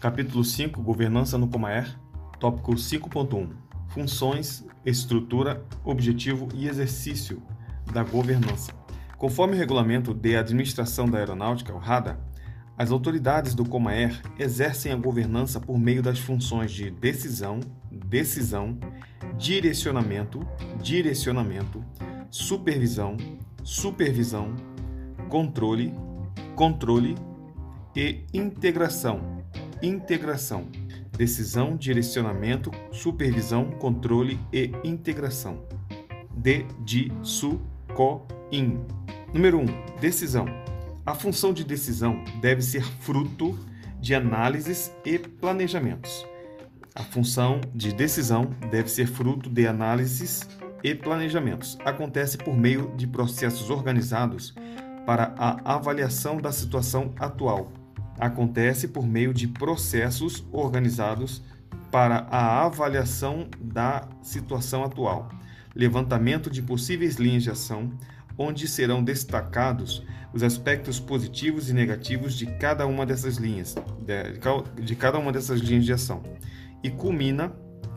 Capítulo 5 Governança no Comaer, tópico 5.1 Funções, estrutura, objetivo e exercício da governança. Conforme o regulamento de administração da aeronáutica, o RADA, as autoridades do Comaer exercem a governança por meio das funções de decisão, decisão, direcionamento, direcionamento, supervisão, supervisão, controle, controle e integração, integração, decisão, direcionamento, supervisão, controle e integração. D de su co in. Número 1. Um, decisão. A função de decisão deve ser fruto de análises e planejamentos. A função de decisão deve ser fruto de análises e planejamentos. Acontece por meio de processos organizados para a avaliação da situação atual. Acontece por meio de processos organizados para a avaliação da situação atual, levantamento de possíveis linhas de ação, onde serão destacados os aspectos positivos e negativos de cada uma dessas linhas, de cada uma dessas linhas de ação. E culmina,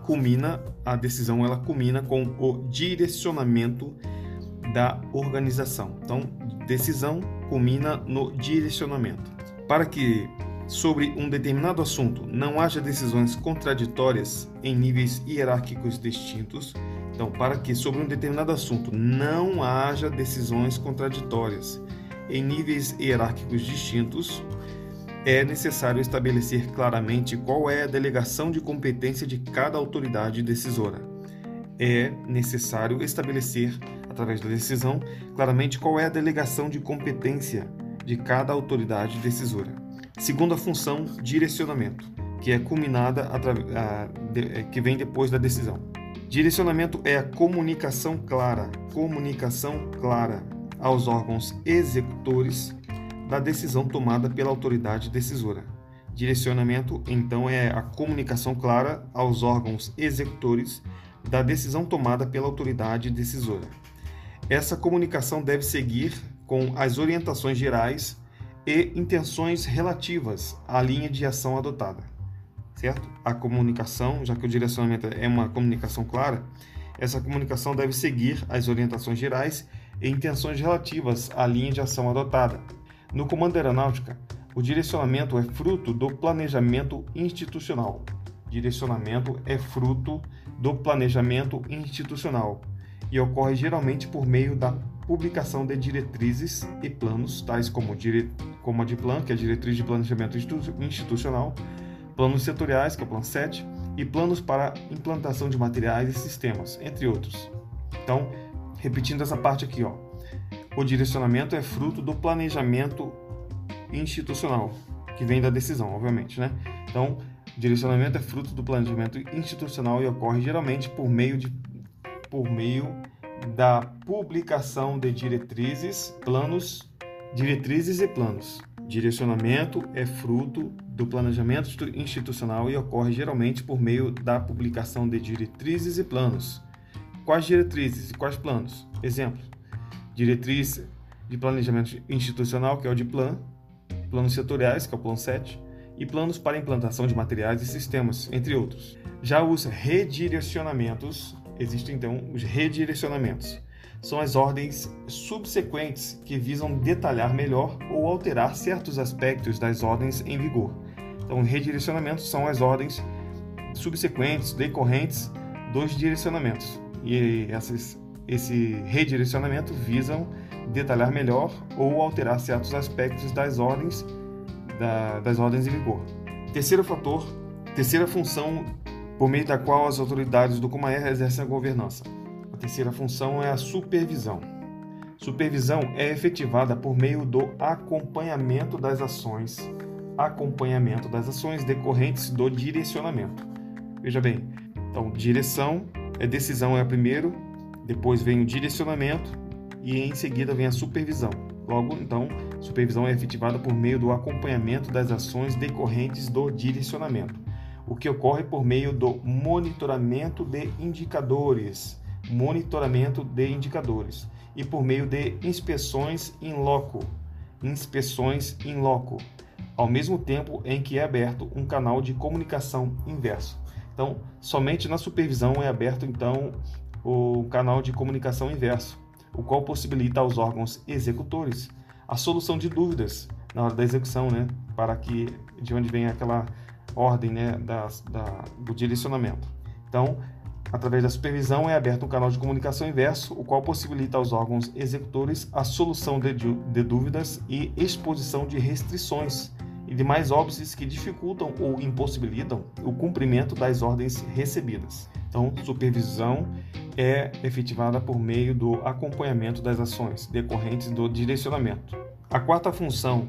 culmina a decisão, ela culmina com o direcionamento da organização. Então, decisão culmina no direcionamento. Para que sobre um determinado assunto não haja decisões contraditórias em níveis hierárquicos distintos, então, para que sobre um determinado assunto não haja decisões contraditórias em níveis hierárquicos distintos, é necessário estabelecer claramente qual é a delegação de competência de cada autoridade decisora. É necessário estabelecer através da decisão, claramente qual é a delegação de competência de cada autoridade decisora. Segundo a função direcionamento, que é culminada a, de, que vem depois da decisão. Direcionamento é a comunicação clara, comunicação clara aos órgãos executores da decisão tomada pela autoridade decisora. Direcionamento, então, é a comunicação clara aos órgãos executores da decisão tomada pela autoridade decisora. Essa comunicação deve seguir com as orientações gerais e intenções relativas à linha de ação adotada. Certo? A comunicação, já que o direcionamento é uma comunicação clara, essa comunicação deve seguir as orientações gerais e intenções relativas à linha de ação adotada. No comando aeronáutica, o direcionamento é fruto do planejamento institucional. Direcionamento é fruto do planejamento institucional e ocorre geralmente por meio da publicação de diretrizes e planos, tais como, dire... como a DIPLAN, que é a Diretriz de Planejamento Institucional, planos setoriais, que é o Plano 7, e planos para implantação de materiais e sistemas, entre outros. Então, repetindo essa parte aqui, ó, o direcionamento é fruto do planejamento institucional, que vem da decisão, obviamente, né? Então, direcionamento é fruto do planejamento institucional e ocorre geralmente por meio de por meio da publicação de diretrizes, planos, diretrizes e planos. Direcionamento é fruto do planejamento institucional e ocorre geralmente por meio da publicação de diretrizes e planos. Quais diretrizes e quais planos? Exemplos: diretriz de planejamento institucional, que é o de plan, planos setoriais, que é o plano 7, e planos para implantação de materiais e sistemas, entre outros. Já os redirecionamentos Existem então os redirecionamentos. São as ordens subsequentes que visam detalhar melhor ou alterar certos aspectos das ordens em vigor. Então, redirecionamentos são as ordens subsequentes, decorrentes dos direcionamentos. E essas, esse redirecionamento visam detalhar melhor ou alterar certos aspectos das ordens da, das ordens em vigor. Terceiro fator, terceira função por meio da qual as autoridades do Comaer exercem a governança. A terceira função é a supervisão. Supervisão é efetivada por meio do acompanhamento das ações, acompanhamento das ações decorrentes do direcionamento. Veja bem, então direção é decisão é a primeiro, depois vem o direcionamento e em seguida vem a supervisão. Logo, então, supervisão é efetivada por meio do acompanhamento das ações decorrentes do direcionamento o que ocorre por meio do monitoramento de indicadores, monitoramento de indicadores e por meio de inspeções in loco, inspeções in loco, ao mesmo tempo em que é aberto um canal de comunicação inverso. Então, somente na supervisão é aberto então o canal de comunicação inverso, o qual possibilita aos órgãos executores a solução de dúvidas na hora da execução, né, para que de onde vem aquela ordem, né, da, da, do direcionamento. Então, através da supervisão é aberto um canal de comunicação inverso, o qual possibilita aos órgãos executores a solução de, de dúvidas e exposição de restrições e demais óbices que dificultam ou impossibilitam o cumprimento das ordens recebidas. Então, supervisão é efetivada por meio do acompanhamento das ações decorrentes do direcionamento. A quarta função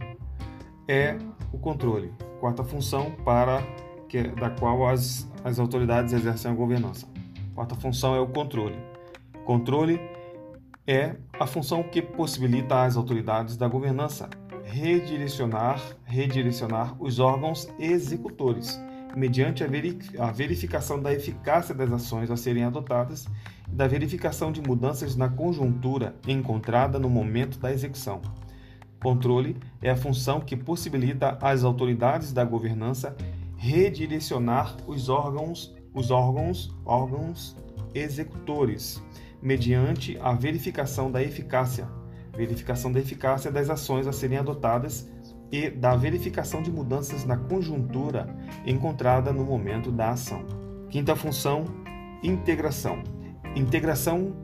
é o controle. Quarta função para que, da qual as, as autoridades exercem a governança. Quarta função é o controle. Controle é a função que possibilita às autoridades da governança redirecionar, redirecionar os órgãos executores, mediante a verificação da eficácia das ações a serem adotadas e da verificação de mudanças na conjuntura encontrada no momento da execução. Controle é a função que possibilita às autoridades da governança redirecionar os órgãos, os órgãos, órgãos executores, mediante a verificação da eficácia verificação da eficácia das ações a serem adotadas e da verificação de mudanças na conjuntura encontrada no momento da ação. Quinta função, integração. Integração,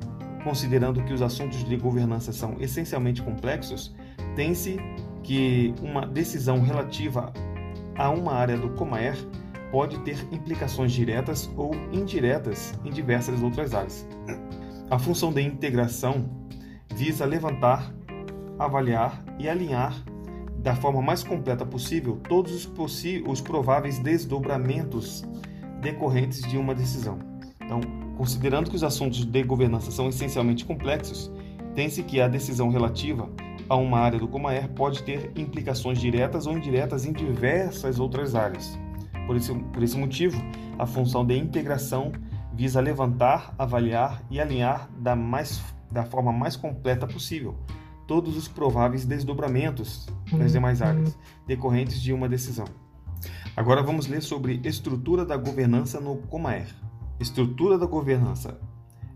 considerando que os assuntos de governança são essencialmente complexos, tem-se que uma decisão relativa a uma área do Comaer pode ter implicações diretas ou indiretas em diversas outras áreas. A função de integração visa levantar, avaliar e alinhar da forma mais completa possível todos os, os prováveis desdobramentos decorrentes de uma decisão. Então, considerando que os assuntos de governança são essencialmente complexos, tem-se que a decisão relativa a uma área do Comaer pode ter implicações diretas ou indiretas em diversas outras áreas. Por esse, por esse motivo, a função de integração visa levantar, avaliar e alinhar da mais da forma mais completa possível todos os prováveis desdobramentos das uhum. demais áreas decorrentes de uma decisão. Agora vamos ler sobre estrutura da governança no Comaer. Estrutura da governança.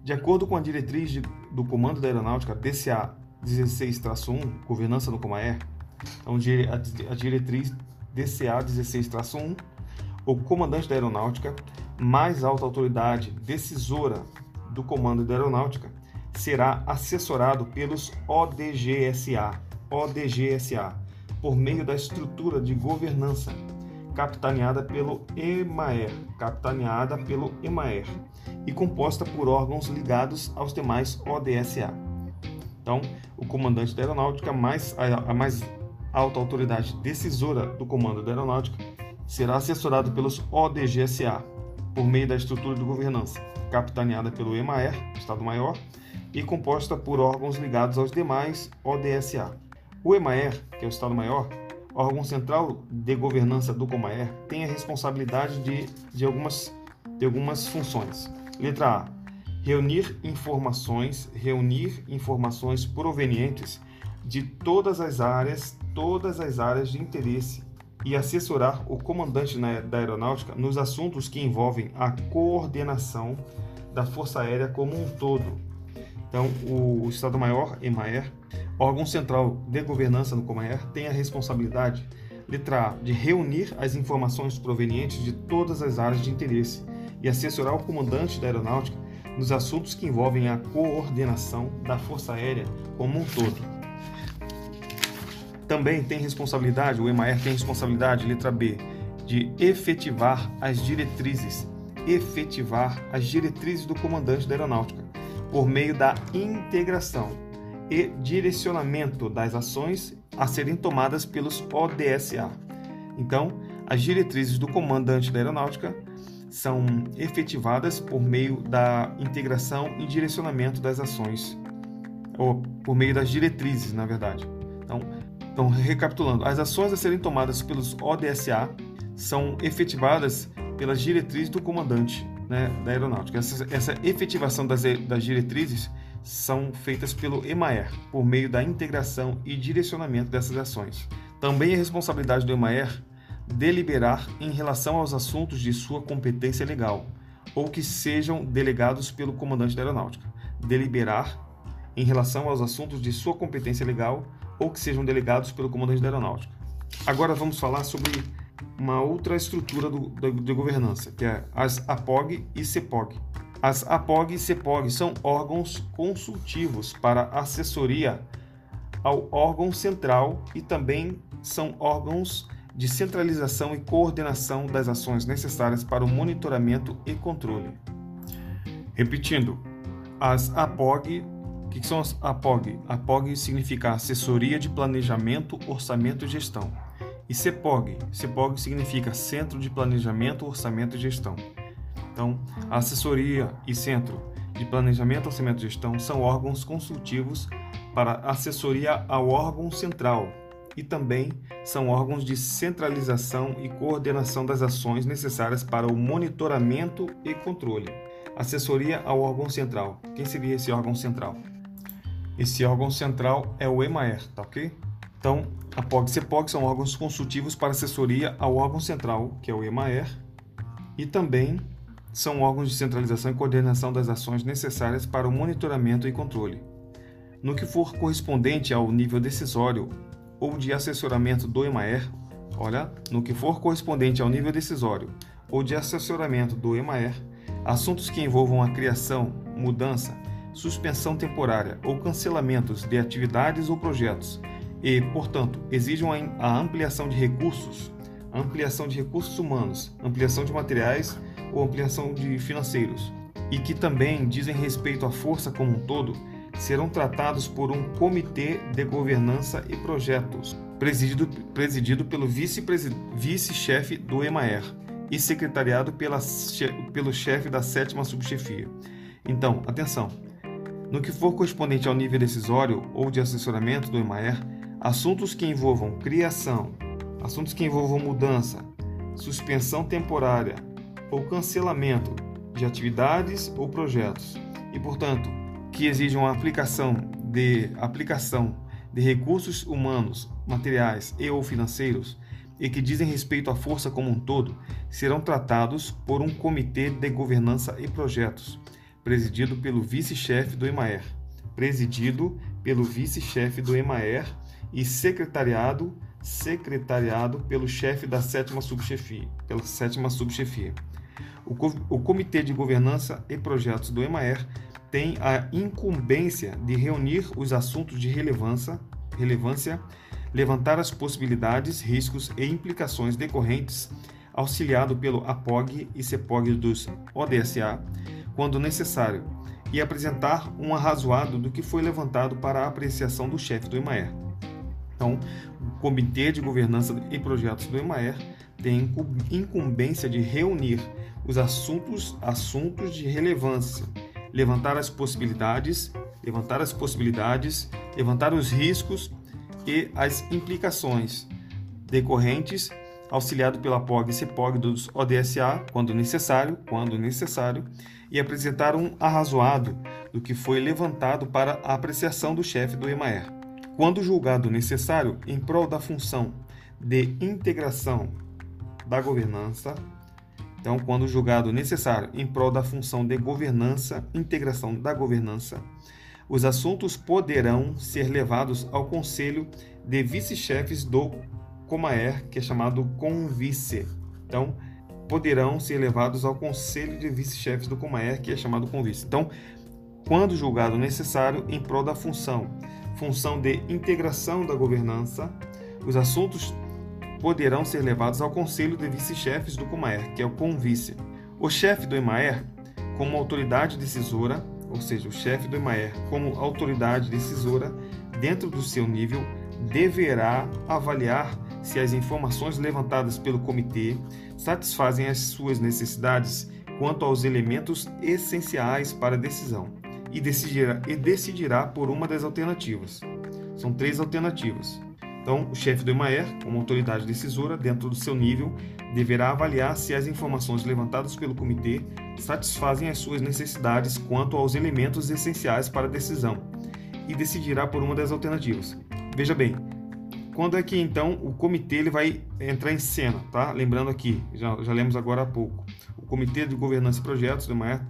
De acordo com a diretriz de, do Comando da Aeronáutica DCA 16-1, governança no Comaer, então a diretriz DCA 16-1, o comandante da Aeronáutica, mais alta autoridade decisora do Comando da Aeronáutica, será assessorado pelos ODGSA, ODGSA, por meio da estrutura de governança capitaneada pelo EMAER, capitaneada pelo EMAER e composta por órgãos ligados aos demais ODSA. Então, o comandante da aeronáutica, mais, a, a mais alta autoridade decisora do comando da aeronáutica, será assessorado pelos ODGSA, por meio da estrutura de governança, capitaneada pelo EMAER, Estado-Maior, e composta por órgãos ligados aos demais ODSA. O EMAER, que é o Estado-Maior, órgão central de governança do Comaer, tem a responsabilidade de, de, algumas, de algumas funções. Letra A. Reunir informações, reunir informações provenientes de todas as áreas, todas as áreas de interesse e assessorar o comandante da aeronáutica nos assuntos que envolvem a coordenação da Força Aérea como um todo, então, o Estado-Maior, EMAER, órgão central de governança no Comaer, tem a responsabilidade, letra A, de reunir as informações provenientes de todas as áreas de interesse e assessorar o comandante da aeronáutica nos assuntos que envolvem a coordenação da Força Aérea como um todo. Também tem responsabilidade, o EMAER tem responsabilidade, letra B, de efetivar as diretrizes, efetivar as diretrizes do comandante da aeronáutica por meio da integração e direcionamento das ações a serem tomadas pelos ODSA. Então, as diretrizes do comandante da aeronáutica são efetivadas por meio da integração e direcionamento das ações, ou por meio das diretrizes, na verdade. Então, então recapitulando, as ações a serem tomadas pelos ODSA são efetivadas pelas diretrizes do comandante né, da aeronáutica. Essa, essa efetivação das, das diretrizes são feitas pelo EMAER, por meio da integração e direcionamento dessas ações. Também é responsabilidade do EMAER deliberar em relação aos assuntos de sua competência legal ou que sejam delegados pelo comandante da aeronáutica. Deliberar em relação aos assuntos de sua competência legal ou que sejam delegados pelo comandante da aeronáutica. Agora vamos falar sobre uma outra estrutura do, de governança, que é as APOG e CEPOG. As APOG e CEPOG são órgãos consultivos para assessoria ao órgão central e também são órgãos de centralização e coordenação das ações necessárias para o monitoramento e controle. Repetindo, as APOG, o que são as APOG? APOG significa Assessoria de Planejamento, Orçamento e Gestão. E CEPOG, CEPOG significa Centro de Planejamento, Orçamento e Gestão. Então, a assessoria e centro de planejamento, orçamento e gestão são órgãos consultivos para assessoria ao órgão central, e também são órgãos de centralização e coordenação das ações necessárias para o monitoramento e controle. Assessoria ao órgão central. Quem seria esse órgão central? Esse órgão central é o EMAER, tá ok? Então, a POG e CEPOG são órgãos consultivos para assessoria ao órgão central, que é o EMAER, e também são órgãos de centralização e coordenação das ações necessárias para o monitoramento e controle. No que for correspondente ao nível decisório ou de assessoramento do EMAER, olha, no que for correspondente ao nível decisório ou de assessoramento do EMAER, assuntos que envolvam a criação, mudança, suspensão temporária ou cancelamentos de atividades ou projetos e, portanto, exijam a ampliação de recursos, ampliação de recursos humanos, ampliação de materiais ou ampliação de financeiros, e que também dizem respeito à força como um todo, serão tratados por um comitê de governança e projetos, presidido, presidido pelo vice-chefe do EMAER e secretariado pela, pelo chefe da sétima subchefia. Então, atenção! No que for correspondente ao nível decisório ou de assessoramento do EMAER, assuntos que envolvam criação, assuntos que envolvam mudança, suspensão temporária ou cancelamento de atividades ou projetos e, portanto, que exijam a aplicação de aplicação de recursos humanos, materiais e ou financeiros e que dizem respeito à força como um todo, serão tratados por um comitê de governança e projetos, presidido pelo vice-chefe do EMAER, presidido pelo vice-chefe do EMAER e secretariado secretariado pelo chefe da sétima subchefia, pela sétima subchefia. O, o Comitê de Governança e Projetos do EMAER tem a incumbência de reunir os assuntos de relevância, relevância, levantar as possibilidades, riscos e implicações decorrentes, auxiliado pelo APOG e CEPOG dos ODSA, quando necessário, e apresentar um arrazoado do que foi levantado para a apreciação do chefe do EMAER. Então, o Comitê de Governança e Projetos do EMAER tem incumbência de reunir os assuntos, assuntos de relevância, levantar as possibilidades, levantar as possibilidades, levantar os riscos e as implicações decorrentes, auxiliado pela POG e CEPOG dos ODSA, quando necessário, quando necessário, e apresentar um arrazoado do que foi levantado para a apreciação do chefe do EMAER. Quando julgado necessário, em prol da função de integração da governança, então, quando julgado necessário em prol da função de governança, integração da governança, os assuntos poderão ser levados ao Conselho de Vice-Chefes do Comaer, que é chamado Convice. Então, poderão ser levados ao Conselho de Vice-Chefes do Comaer, que é chamado Convice. Então, quando julgado necessário em prol da função, função de integração da governança, os assuntos poderão ser levados ao Conselho de Vice-Chefes do Comaer, que é o Convice. O chefe do EMAER, como autoridade decisora, ou seja, o chefe do EMAER, como autoridade decisora, dentro do seu nível, deverá avaliar se as informações levantadas pelo comitê satisfazem as suas necessidades quanto aos elementos essenciais para a decisão e decidirá, e decidirá por uma das alternativas. São três alternativas. Então, o chefe do EMAER, como autoridade decisora, dentro do seu nível, deverá avaliar se as informações levantadas pelo comitê satisfazem as suas necessidades quanto aos elementos essenciais para a decisão e decidirá por uma das alternativas. Veja bem, quando é que então o comitê ele vai entrar em cena, tá? Lembrando aqui, já, já lemos agora há pouco, o Comitê de Governança e Projetos do MAER,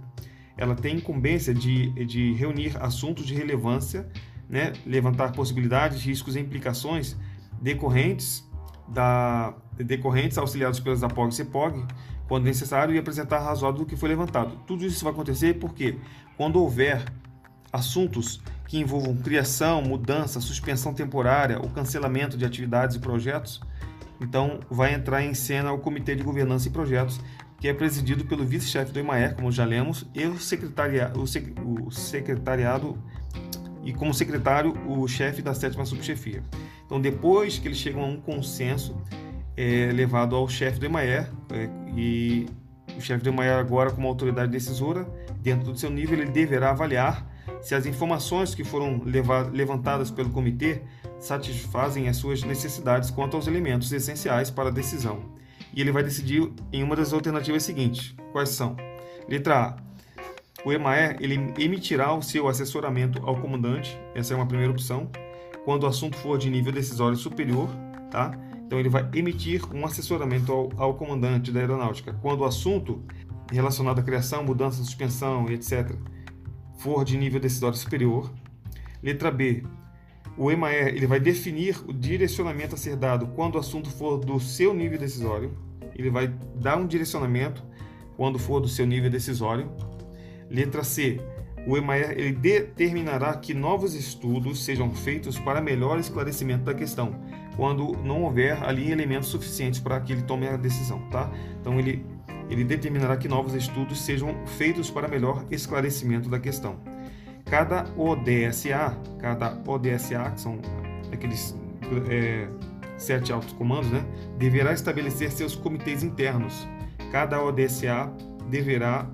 ela tem incumbência de, de reunir assuntos de relevância, né? levantar possibilidades, riscos e implicações decorrentes da decorrentes auxiliados pelas APOG e CEPOG, quando necessário, e apresentar razoável do que foi levantado. Tudo isso vai acontecer porque quando houver assuntos que envolvam criação, mudança, suspensão temporária ou cancelamento de atividades e projetos, então vai entrar em cena o Comitê de Governança e Projetos, que é presidido pelo vice-chefe do EMAER, como já lemos, e o, secretaria, o, sec, o secretariado e como secretário o chefe da sétima subchefia. Então, depois que eles chegam a um consenso, é levado ao chefe do EMAER é, e o chefe do EMAER agora como autoridade decisora, dentro do seu nível, ele deverá avaliar se as informações que foram levantadas pelo comitê satisfazem as suas necessidades quanto aos elementos essenciais para a decisão. E ele vai decidir em uma das alternativas seguintes. Quais são? Letra A. O EMAER ele emitirá o seu assessoramento ao comandante, essa é uma primeira opção, quando o assunto for de nível decisório superior, tá? Então ele vai emitir um assessoramento ao, ao comandante da aeronáutica quando o assunto relacionado à criação, mudança, suspensão, etc., for de nível decisório superior. Letra B. O EMAER ele vai definir o direcionamento a ser dado quando o assunto for do seu nível decisório. Ele vai dar um direcionamento quando for do seu nível decisório. Letra C. O EMAER determinará que novos estudos sejam feitos para melhor esclarecimento da questão, quando não houver ali elementos suficientes para que ele tome a decisão, tá? Então ele ele determinará que novos estudos sejam feitos para melhor esclarecimento da questão. Cada ODSA, cada ODSA, que são aqueles é, sete altos comandos, né, deverá estabelecer seus comitês internos. Cada ODSA deverá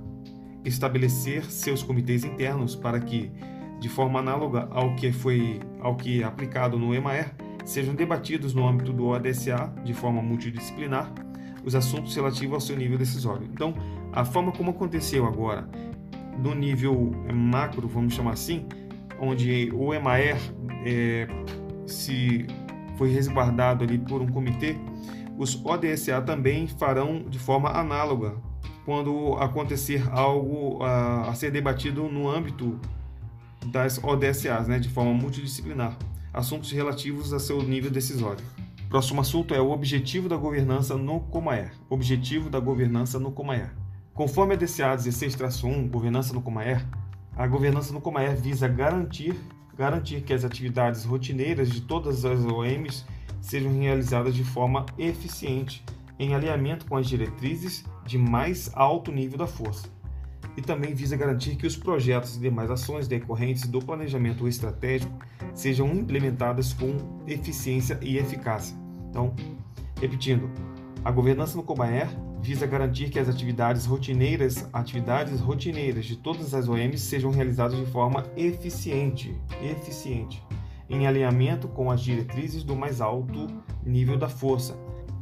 estabelecer seus comitês internos para que, de forma análoga ao que foi ao que é aplicado no EMAER, sejam debatidos no âmbito do ODSA de forma multidisciplinar os assuntos relativos ao seu nível decisório. Então, a forma como aconteceu agora, no nível macro, vamos chamar assim, onde o EMAER é, se foi resguardado ali por um comitê, os ODSA também farão de forma análoga quando acontecer algo a, a ser debatido no âmbito das ODSAs, né, de forma multidisciplinar, assuntos relativos a seu nível decisório. Próximo assunto é o objetivo da governança no Comaer. Objetivo da governança no Comaer. Conforme a DCA 16-1, governança no Comaer, a governança no Comaer visa garantir, garantir que as atividades rotineiras de todas as OMs sejam realizadas de forma eficiente, em alinhamento com as diretrizes de mais alto nível da força. E também visa garantir que os projetos e demais ações decorrentes do planejamento estratégico sejam implementadas com eficiência e eficácia então, repetindo, a governança no Cobaer visa garantir que as atividades rotineiras, atividades rotineiras de todas as OMs sejam realizadas de forma eficiente, eficiente, em alinhamento com as diretrizes do mais alto nível da força.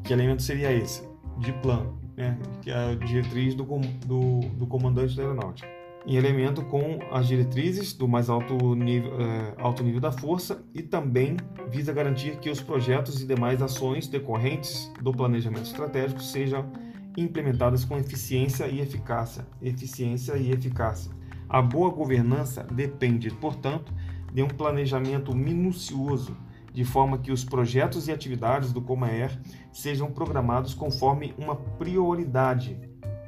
Que elemento seria esse? De plano, né? que é a diretriz do, do, do comandante da aeronáutica em elemento com as diretrizes do mais alto nível, é, alto nível da força e também visa garantir que os projetos e demais ações decorrentes do planejamento estratégico sejam implementadas com eficiência e eficácia. Eficiência e eficácia. A boa governança depende, portanto, de um planejamento minucioso, de forma que os projetos e atividades do Comaer sejam programados conforme uma prioridade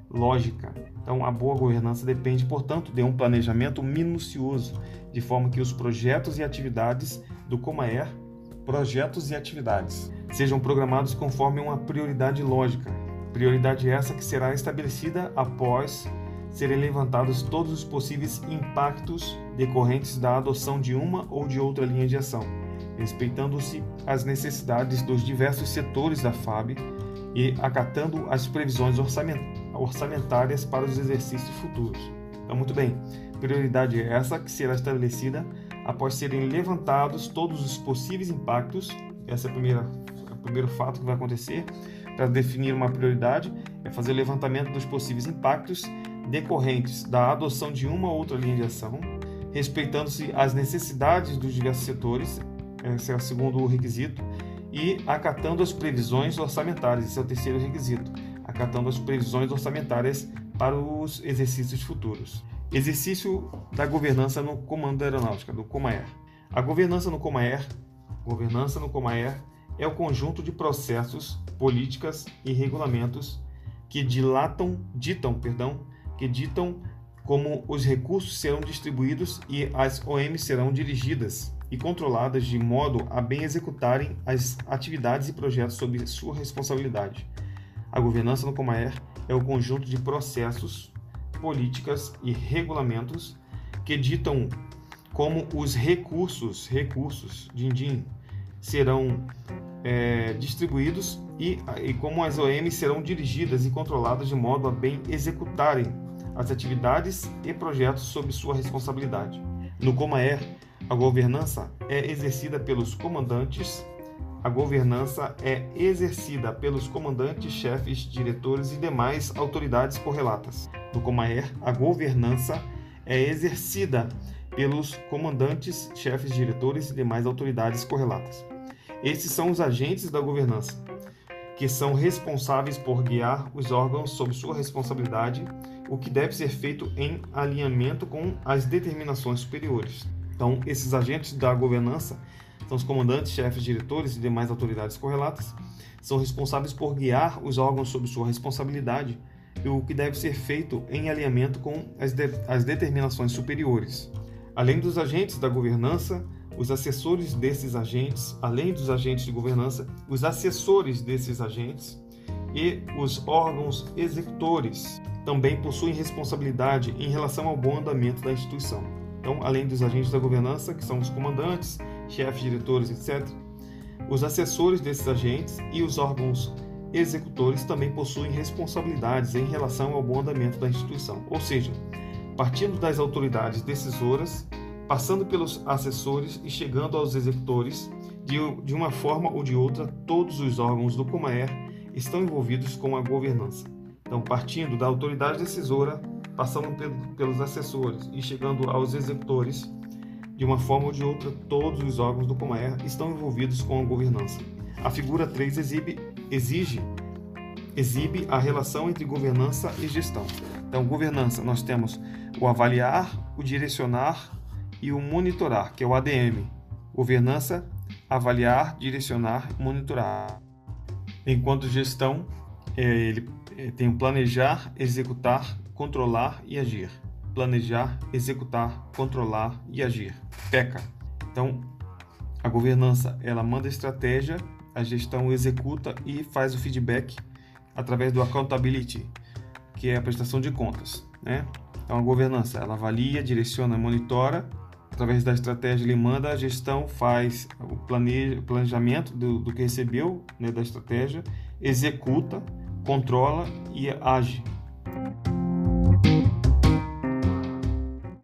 lógica. Então, a boa governança depende, portanto, de um planejamento minucioso, de forma que os projetos e atividades do Comaer, projetos e atividades, sejam programados conforme uma prioridade lógica. Prioridade essa que será estabelecida após serem levantados todos os possíveis impactos decorrentes da adoção de uma ou de outra linha de ação, respeitando-se as necessidades dos diversos setores da FAB e acatando as previsões orçamentárias para os exercícios futuros. Então, muito bem, prioridade é essa que será estabelecida após serem levantados todos os possíveis impactos. Essa é a primeira, é o primeiro fato que vai acontecer para definir uma prioridade é fazer o levantamento dos possíveis impactos decorrentes da adoção de uma ou outra linha de ação, respeitando-se as necessidades dos diversos setores, esse é o segundo requisito, e acatando as previsões orçamentárias. Esse é o terceiro requisito, acatando as previsões orçamentárias para os exercícios futuros. Exercício da governança no Comando Aeronáutica, do Comaer. A governança no Comaer, governança no Comaer é o conjunto de processos, políticas e regulamentos que dilatam, ditam, perdão, que ditam como os recursos serão distribuídos e as OMs serão dirigidas e controladas de modo a bem executarem as atividades e projetos sob sua responsabilidade. A governança no Comaer é o conjunto de processos, políticas e regulamentos que ditam como os recursos, recursos, din-din, serão é, distribuídos e, e como as OMs serão dirigidas e controladas de modo a bem executarem as atividades e projetos sob sua responsabilidade. No Comaer, a governança é exercida pelos comandantes. A governança é exercida pelos comandantes, chefes, diretores e demais autoridades correlatas. No Comaer, a governança é exercida pelos comandantes, chefes, diretores e demais autoridades correlatas. Esses são os agentes da governança, que são responsáveis por guiar os órgãos sob sua responsabilidade, o que deve ser feito em alinhamento com as determinações superiores. Então, esses agentes da governança são os comandantes, chefes, diretores e demais autoridades correlatas, são responsáveis por guiar os órgãos sob sua responsabilidade, o que deve ser feito em alinhamento com as, de, as determinações superiores. Além dos agentes da governança, os assessores desses agentes, além dos agentes de governança, os assessores desses agentes e os órgãos executores também possuem responsabilidade em relação ao bom andamento da instituição. Então, além dos agentes da governança, que são os comandantes, chefes, diretores, etc., os assessores desses agentes e os órgãos executores também possuem responsabilidades em relação ao bom andamento da instituição. Ou seja, partindo das autoridades decisoras, passando pelos assessores e chegando aos executores, de, uma forma ou de outra, todos os órgãos do Comaer estão envolvidos com a governança. Então, partindo da autoridade decisora, passando pelos assessores e chegando aos executores, de uma forma ou de outra, todos os órgãos do Comaer estão envolvidos com a governança. A figura 3 exibe, exige, exibe a relação entre governança e gestão. Então, governança, nós temos o avaliar, o direcionar, e o monitorar, que é o ADM. Governança, avaliar, direcionar, monitorar. Enquanto gestão, é, ele é, tem o planejar, executar, controlar e agir. Planejar, executar, controlar e agir. PECA. Então, a governança, ela manda estratégia, a gestão executa e faz o feedback através do accountability, que é a prestação de contas, né? Então, a governança, ela avalia, direciona, monitora através da estratégia, ele manda a gestão, faz o planejamento do, do que recebeu né, da estratégia, executa, controla e age.